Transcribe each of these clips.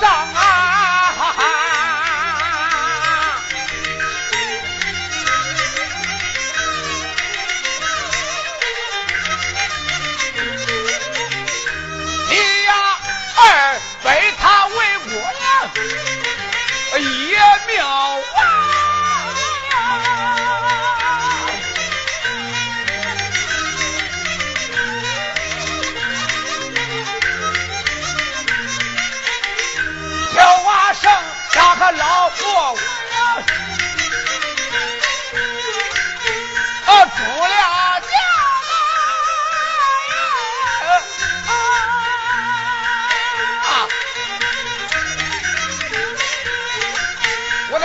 上啊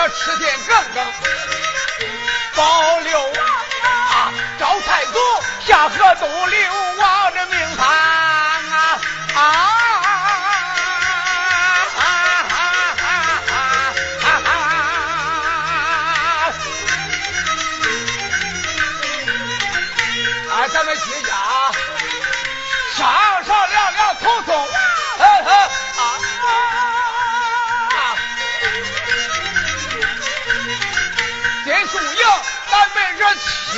吃点更更保六王啊，招财祖下河东流啊。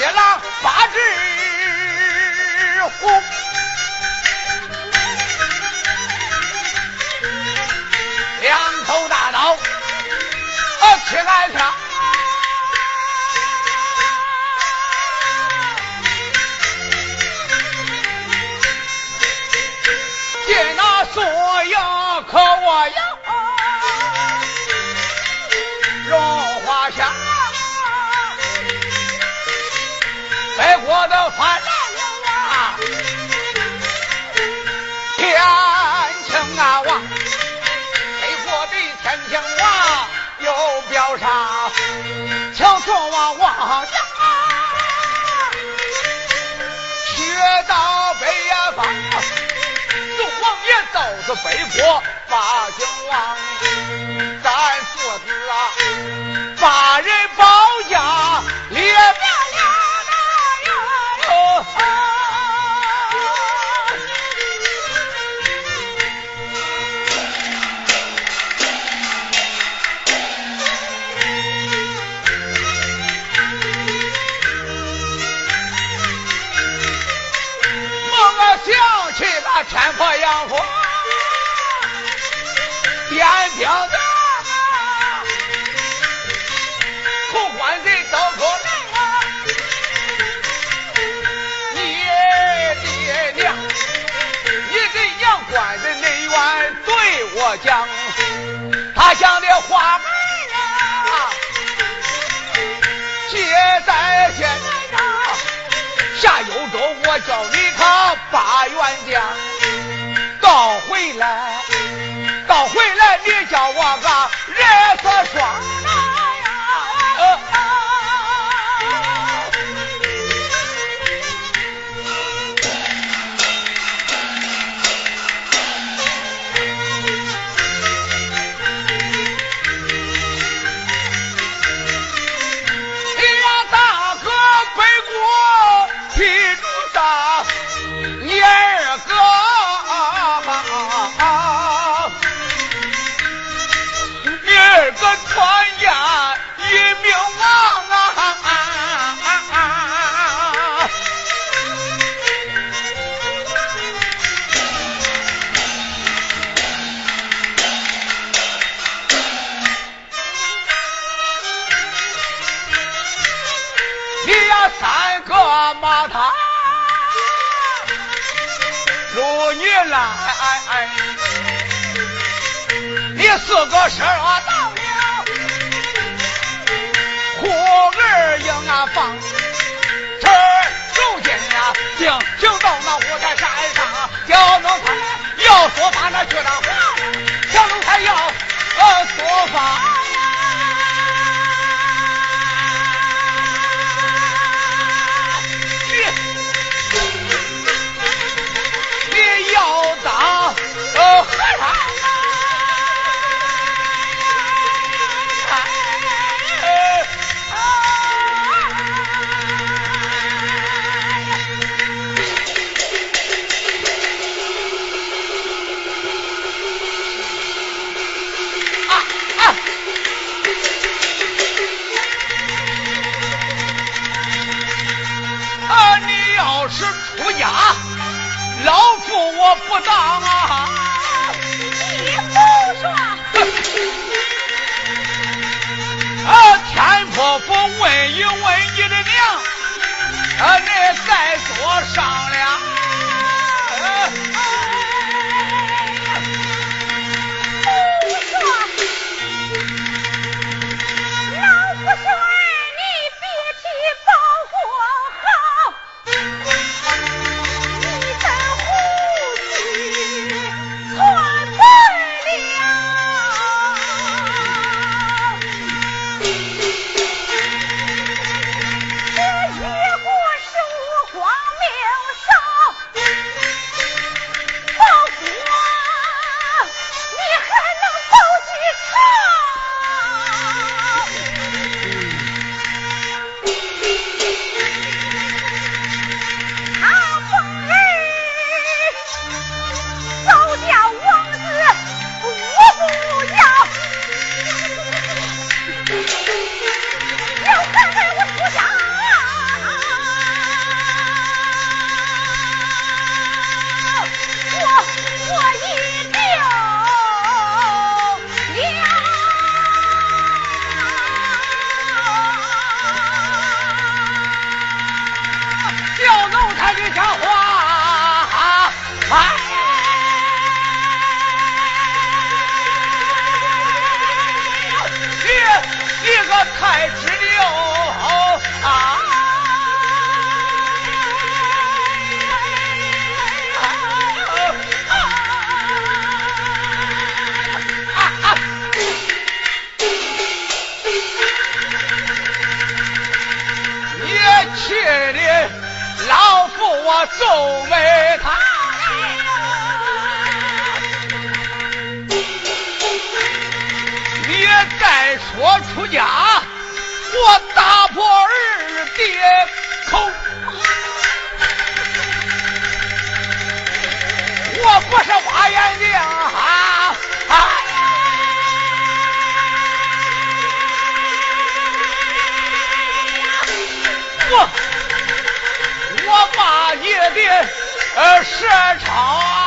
铁狼八只虎，两头大刀，啊，七杆枪。上，请送王王家，学到北方。宋王爷都是北国八姓王，咱父子啊，火，点兵的，头官贼到处来啊！你爹娘，你给杨官的内院对我讲，他讲的话儿啊，接在现在上，下幽州我叫你他。八员将，倒回来，倒回来，你叫我个人色双。如女来，你四个十二到了，虎儿应啊放，这如今呀，行行到那五台山上，小奴才要说法那去当皇小奴才要呃说法。我。我骂你的呃蛇超。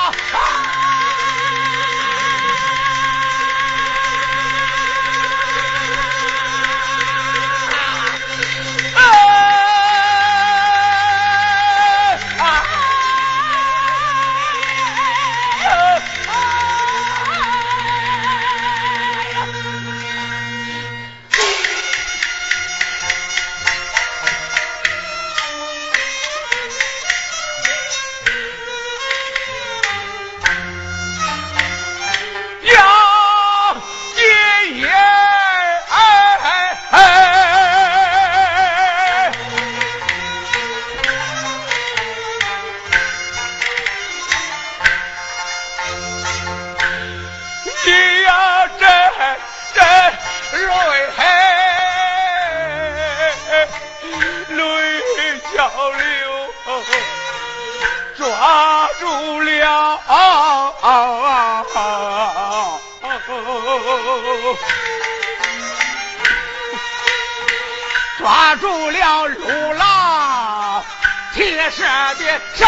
铁蛇的手，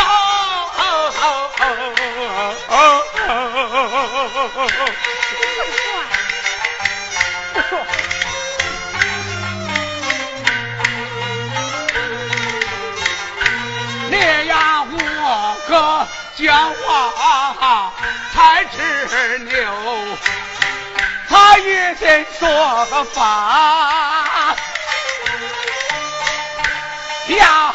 你呀，我个讲话才执拗，他一心说法，要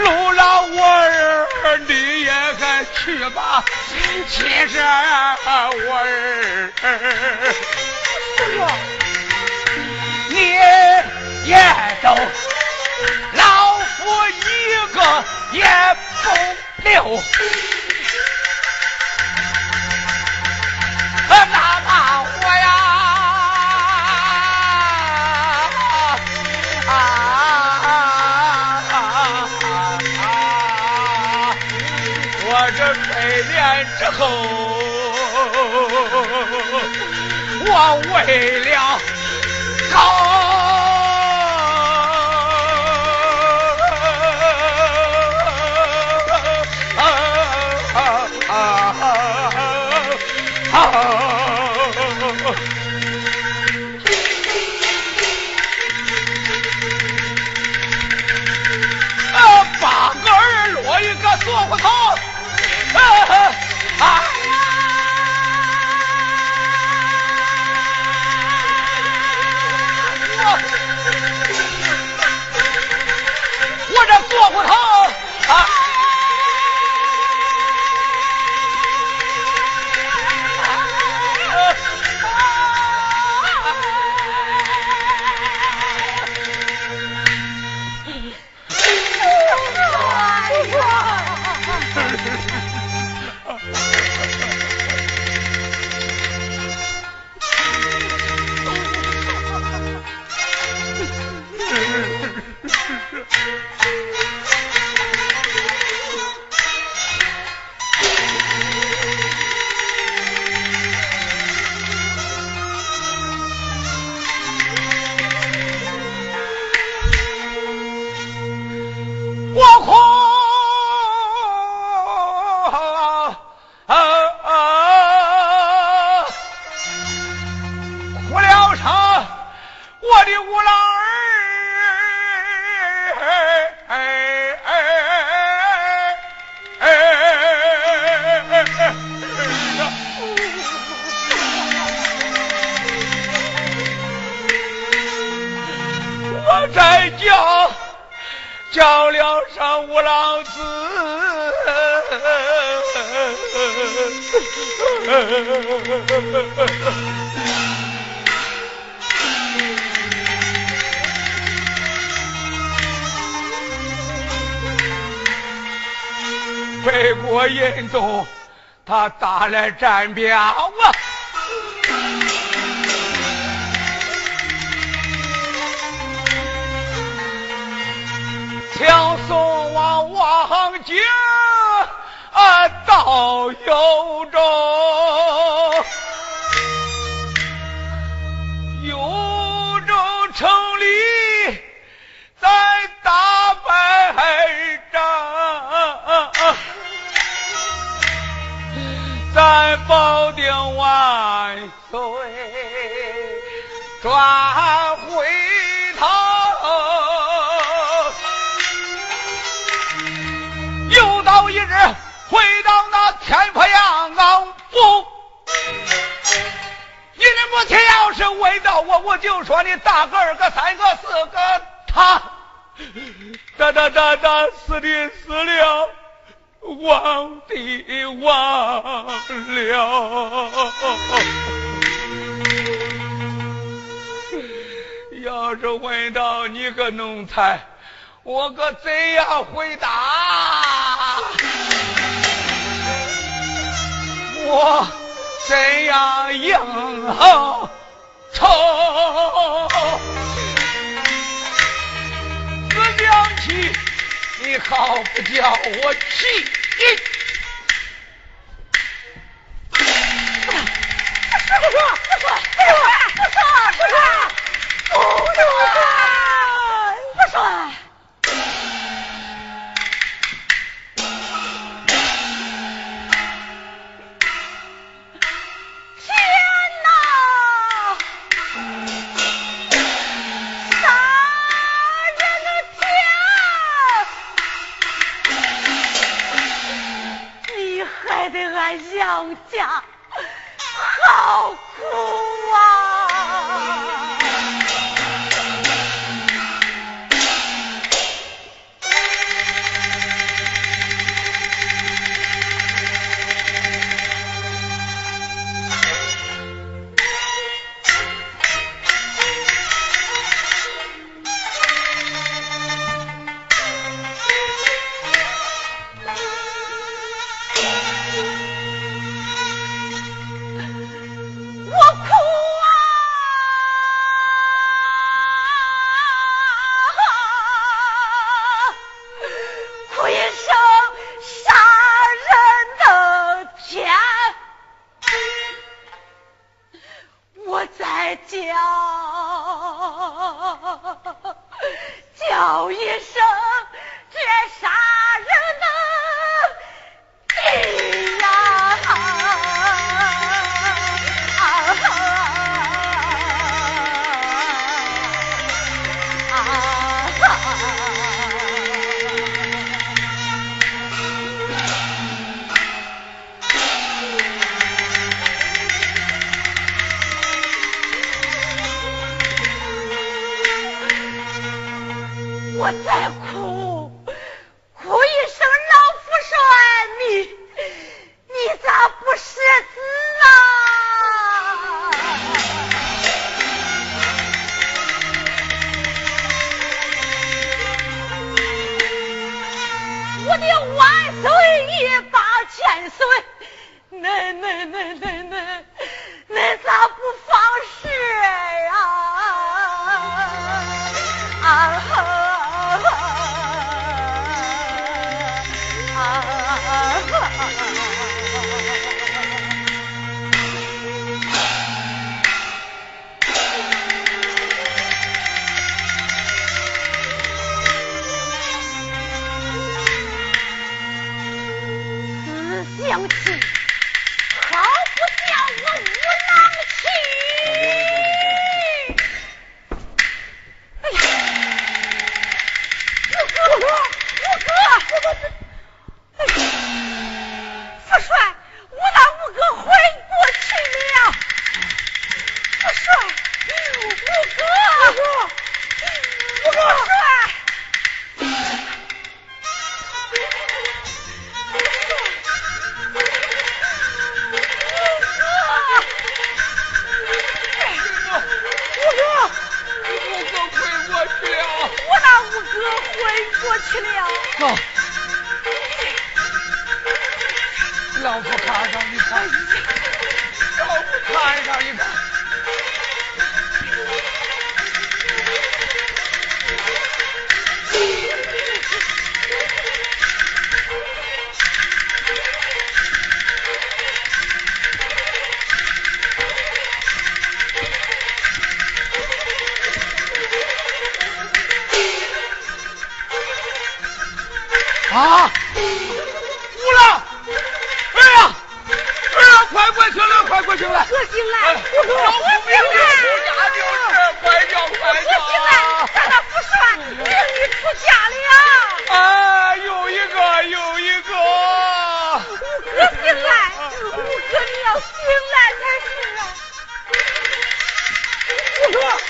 路老我儿，你也该去吧。其实我儿，你也走，老夫一个也不留。哪怕哦，我为了来战表啊！请送往王家啊到有对转回头。又到一日，回到那天坡阳岗府。你的母亲要是问到我，我就说你大个儿个三个四个他，哒哒哒哒死的死了，亡的亡了。要是问到你个奴才。我可怎样回答？我怎样应酬？自想起，你好不叫我气！不说不说不说不说不说不说不说话，不说。天呐！三人的家。你害得俺杨家好苦。我醒来，我醒来，我醒，我醒，出家就是，我醒来，出家了，啊，有一个有一个，我醒来，我哥你要醒来才是啊，我说。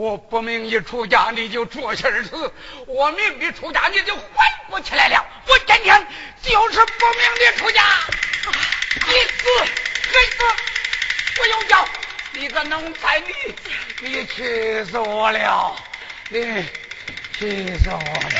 我不明一出家你就作气儿死，我明一出家你就缓不起来了。我今天就是不明的出家，你死你死，不用叫，你个奴才，你你气死我了，你气死我了，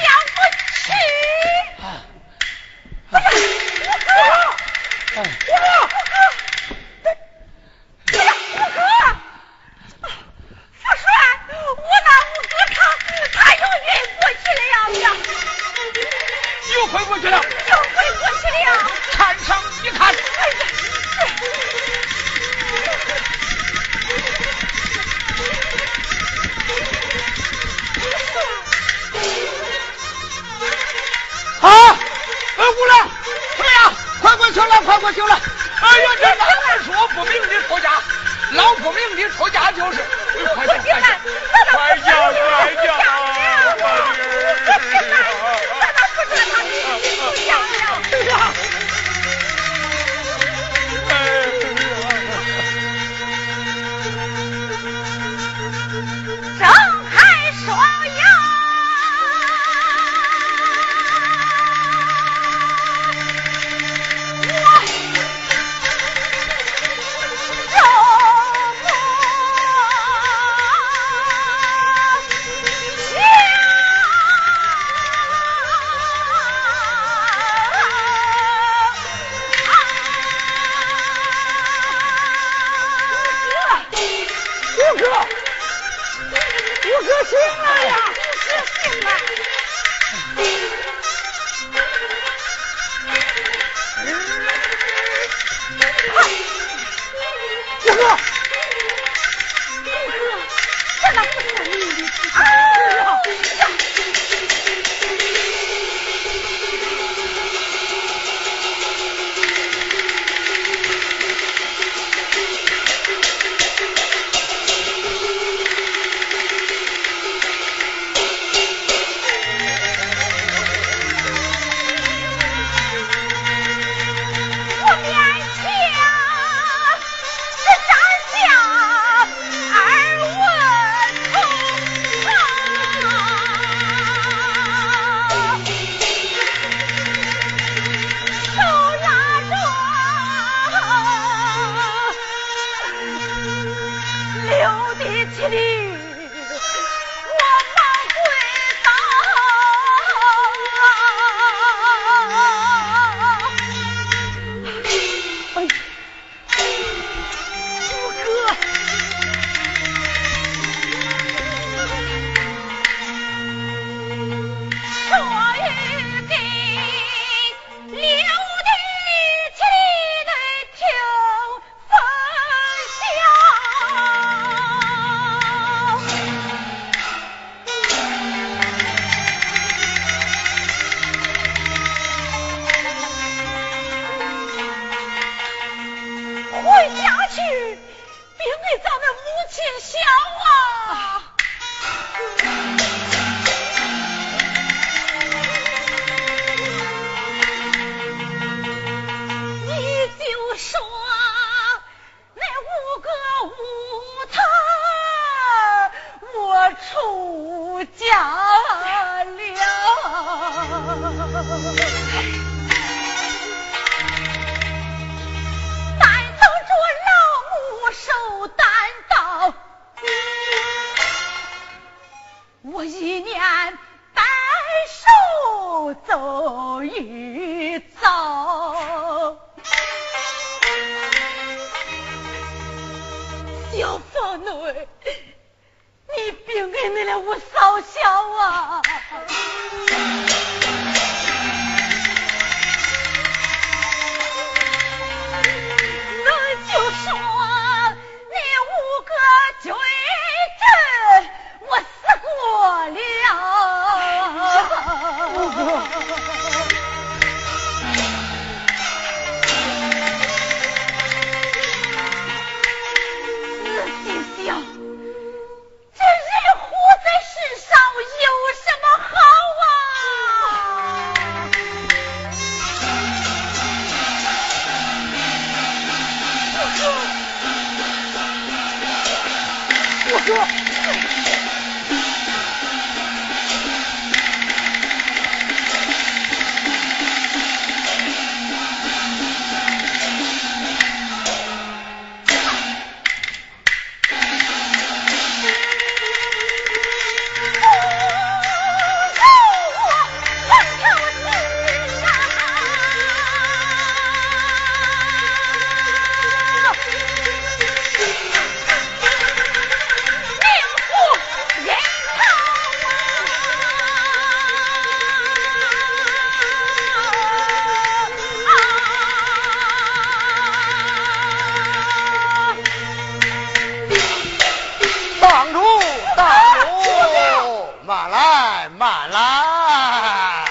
慢来，慢来。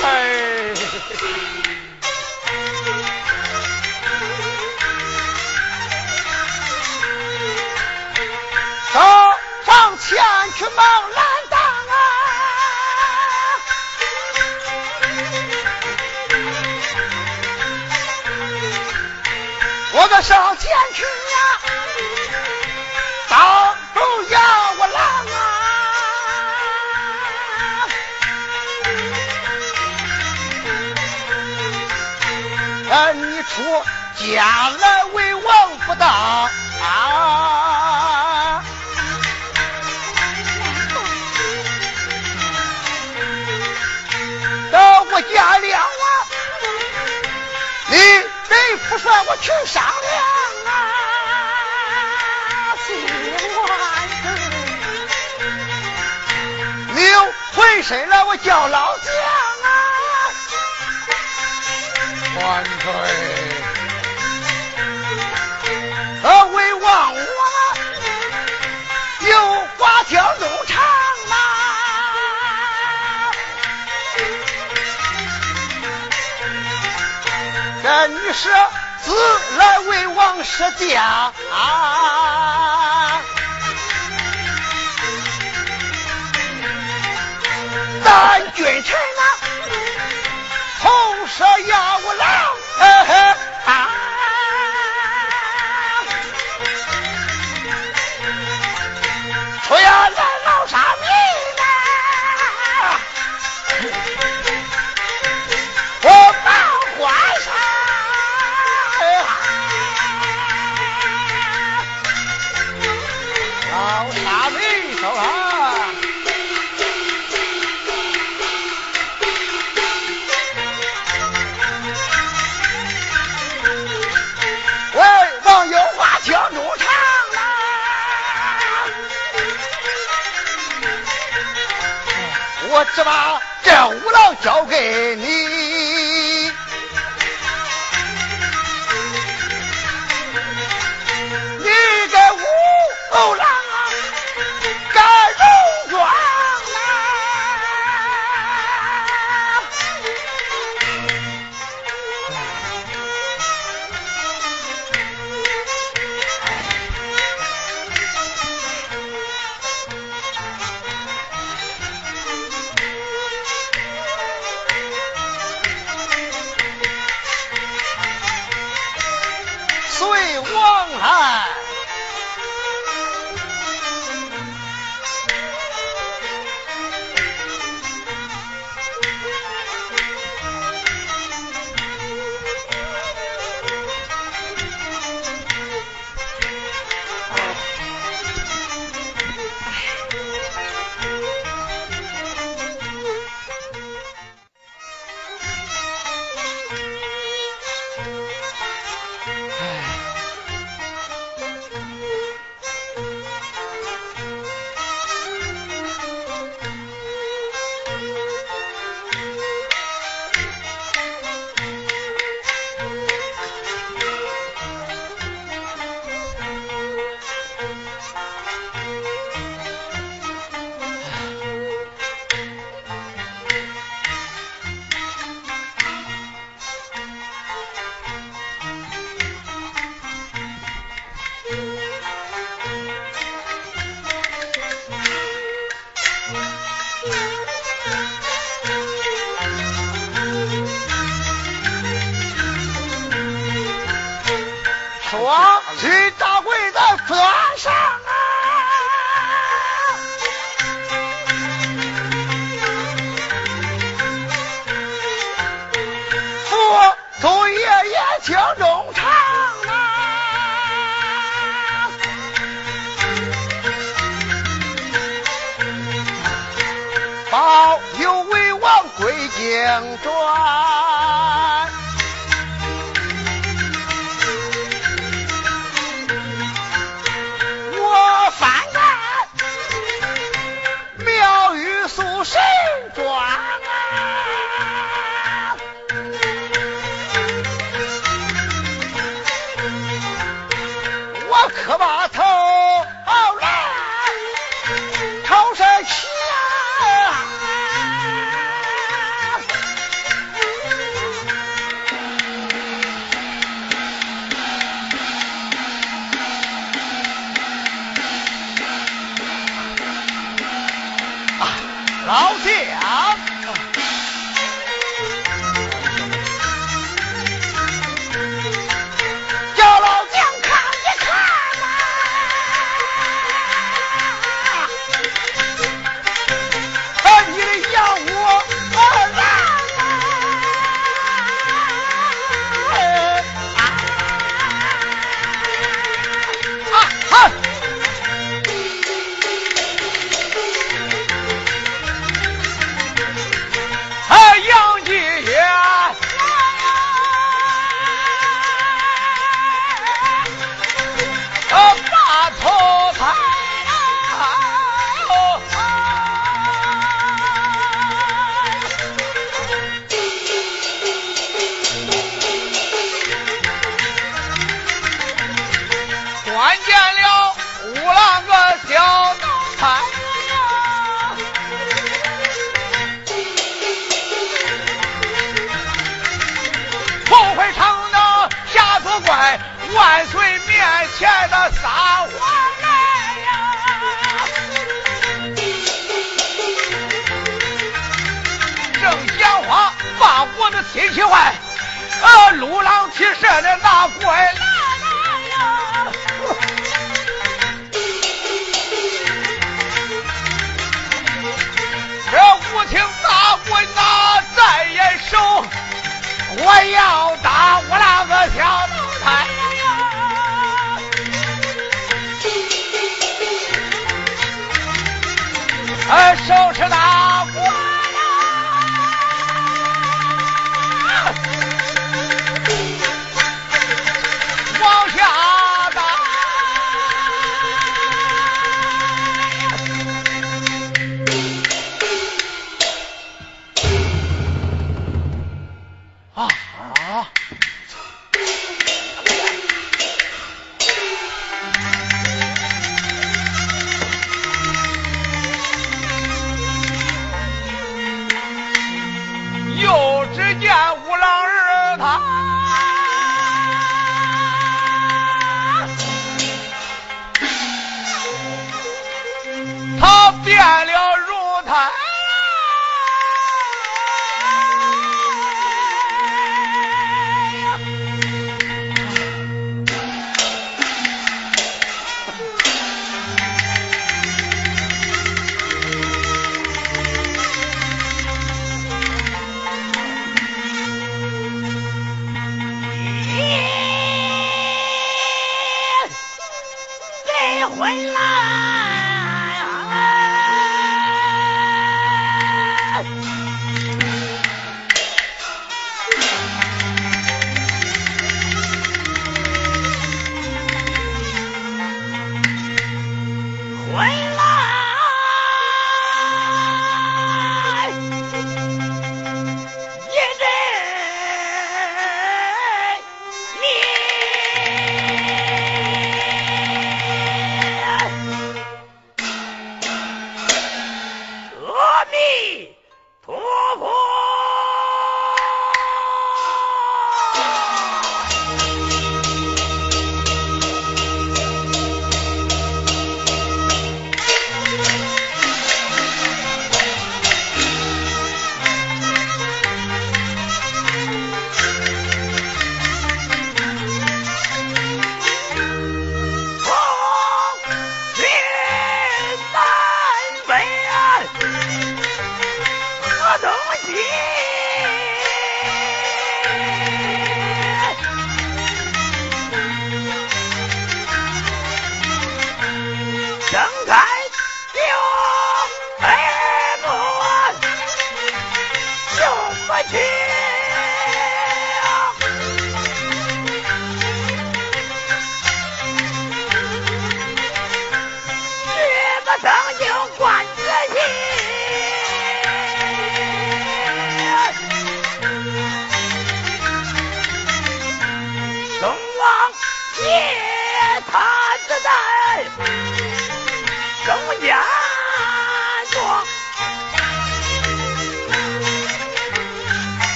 哎。走，上前去忙拦挡啊！我的手。将来为王不当啊到我家了啊你给父帅我去商量啊。你回身来我叫老是自来为王是家、咱。君臣呐、啊，同舍衙务郎。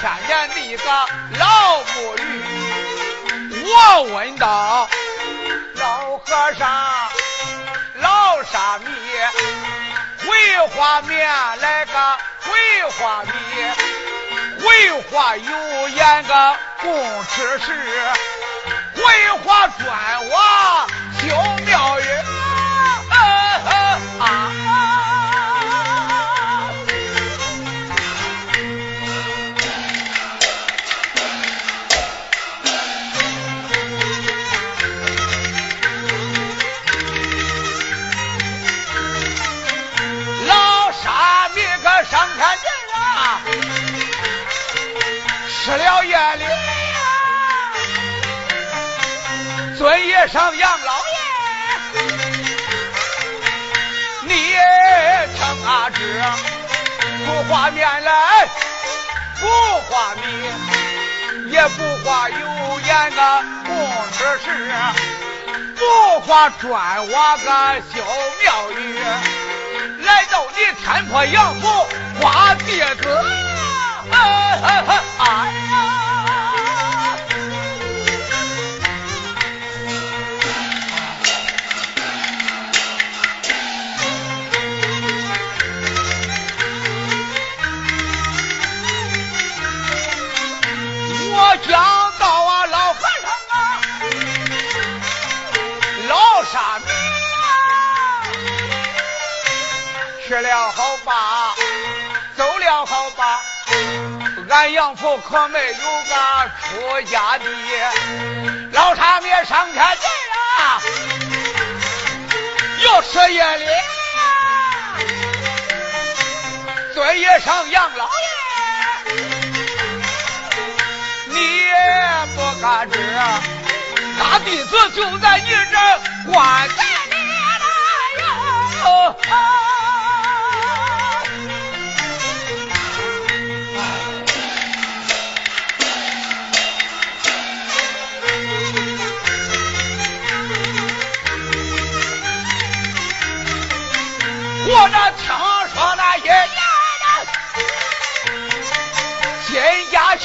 千年的一个老木驴。我问道，老和尚，老沙弥，回话面来个回话米，回话有言个供吃食，回话砖瓦修庙宇。尊爷上养老爷，你称。阿志，不画面来，不画米，也不画油盐个供吃食，不画砖瓦个修庙宇，来到你天坡杨府画弟子，哎呀！我俺杨府可没有个出家的。老沙弥上天界啊，要吃夜里，尊爷上养老爷。你不敢知，大弟子就在你这关在里了哟。我这听说那爷爷的新家去。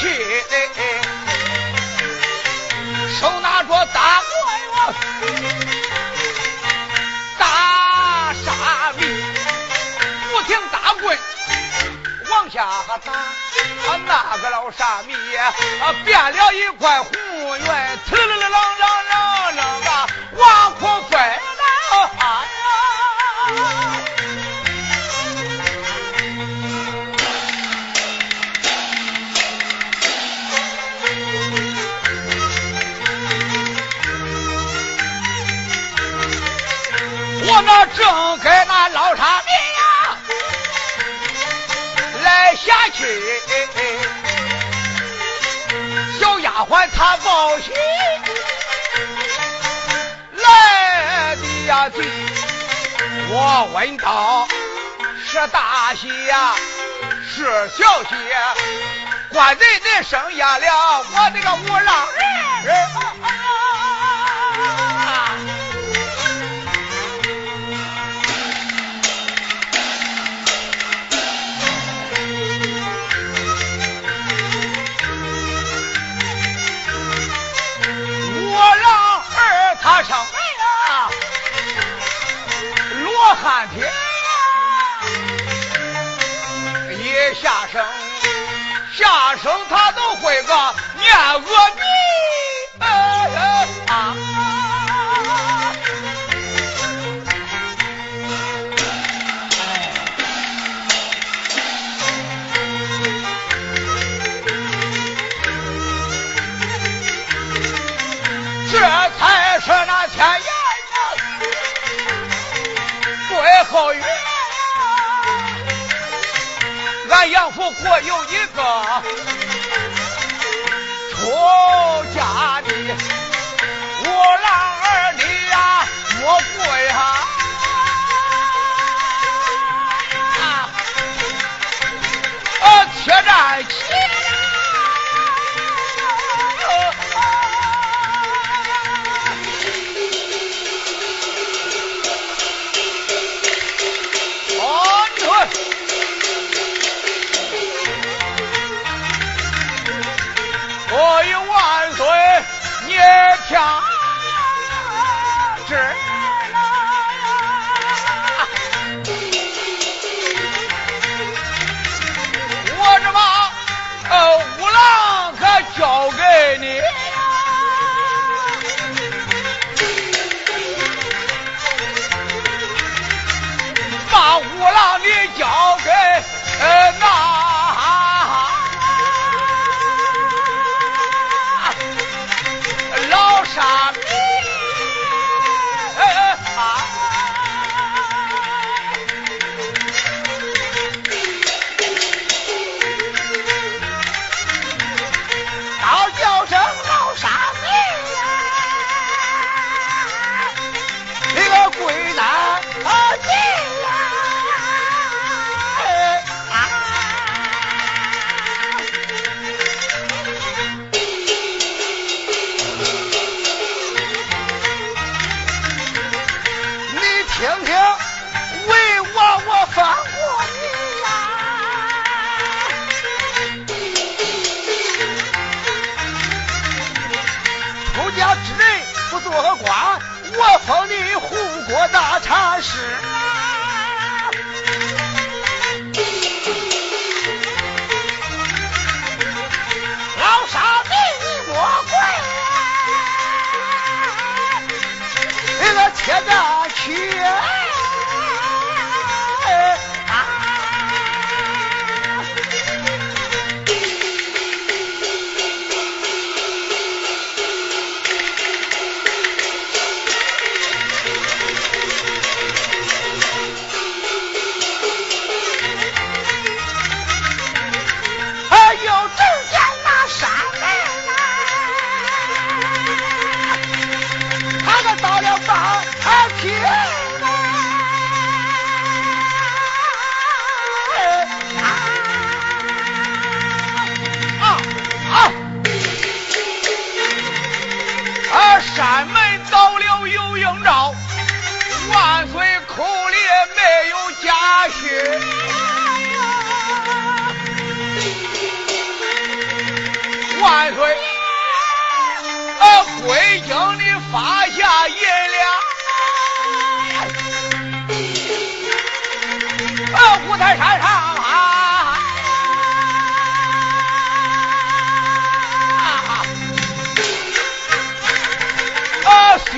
手拿着大棍，大沙弥，不停打棍往下打，那个老沙弥变了一块红圆，呲楞楞楞楞楞啊，往空飞我那正跟那老沙弥呀来下去，小丫鬟她报喜来的呀急，我问道是大喜呀是小喜，官人人生下了我这个五郎人。他上来呀，罗汉天呀，一下生，下生他都会个念阿杨府国有一个出家的我郎儿女呀，莫过呀。啊站起。听听，为我我放过你呀！出家之人不做官，我封你护国大禅师。老沙弥，魔鬼，那个七的。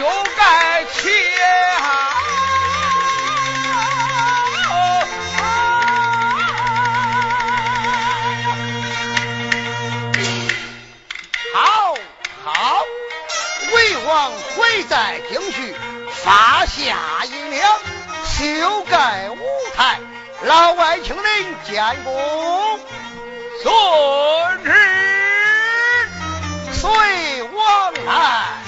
修改去！好，好，魏王会在听去发下一两，修改舞台，老外请人建功，总旨随王来。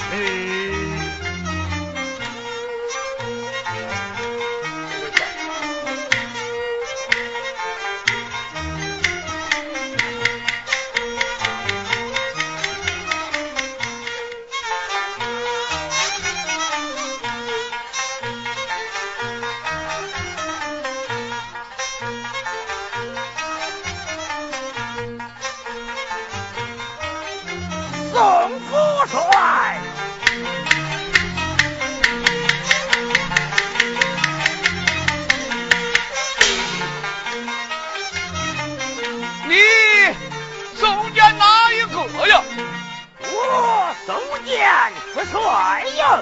帅呀！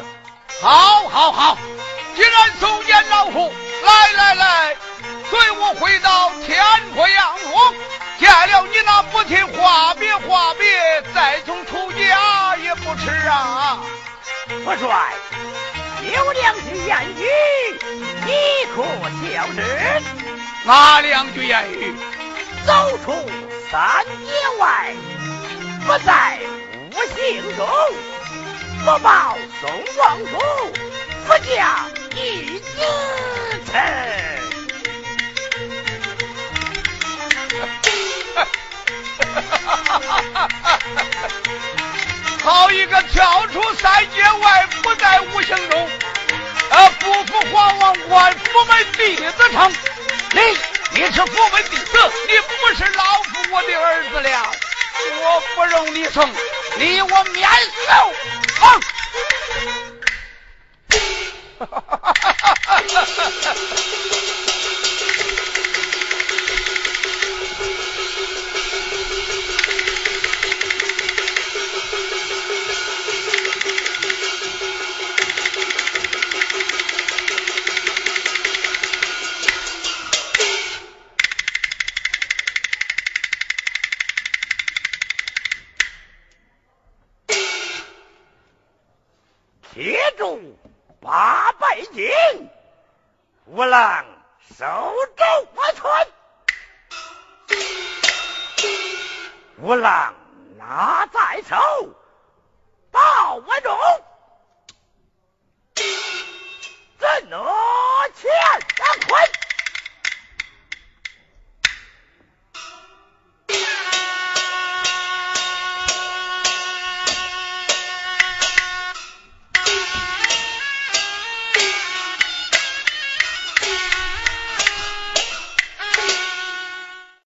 好，好，好！既然送见老虎，来，来，来，随我回到天国阳国，见了你那母亲，话别话别，再从出家也不迟啊！不帅，有两句谚语，你可晓得？哪两句谚语？走出三界外，不在五行中。不报宋王府，不嫁一子臣。好一个跳出三界外，不在五行中，啊！不负皇王官，府门弟子称。你，你是府门弟子，你不是老夫我的儿子了，我不容你生，你我免死。好。郎拿在手。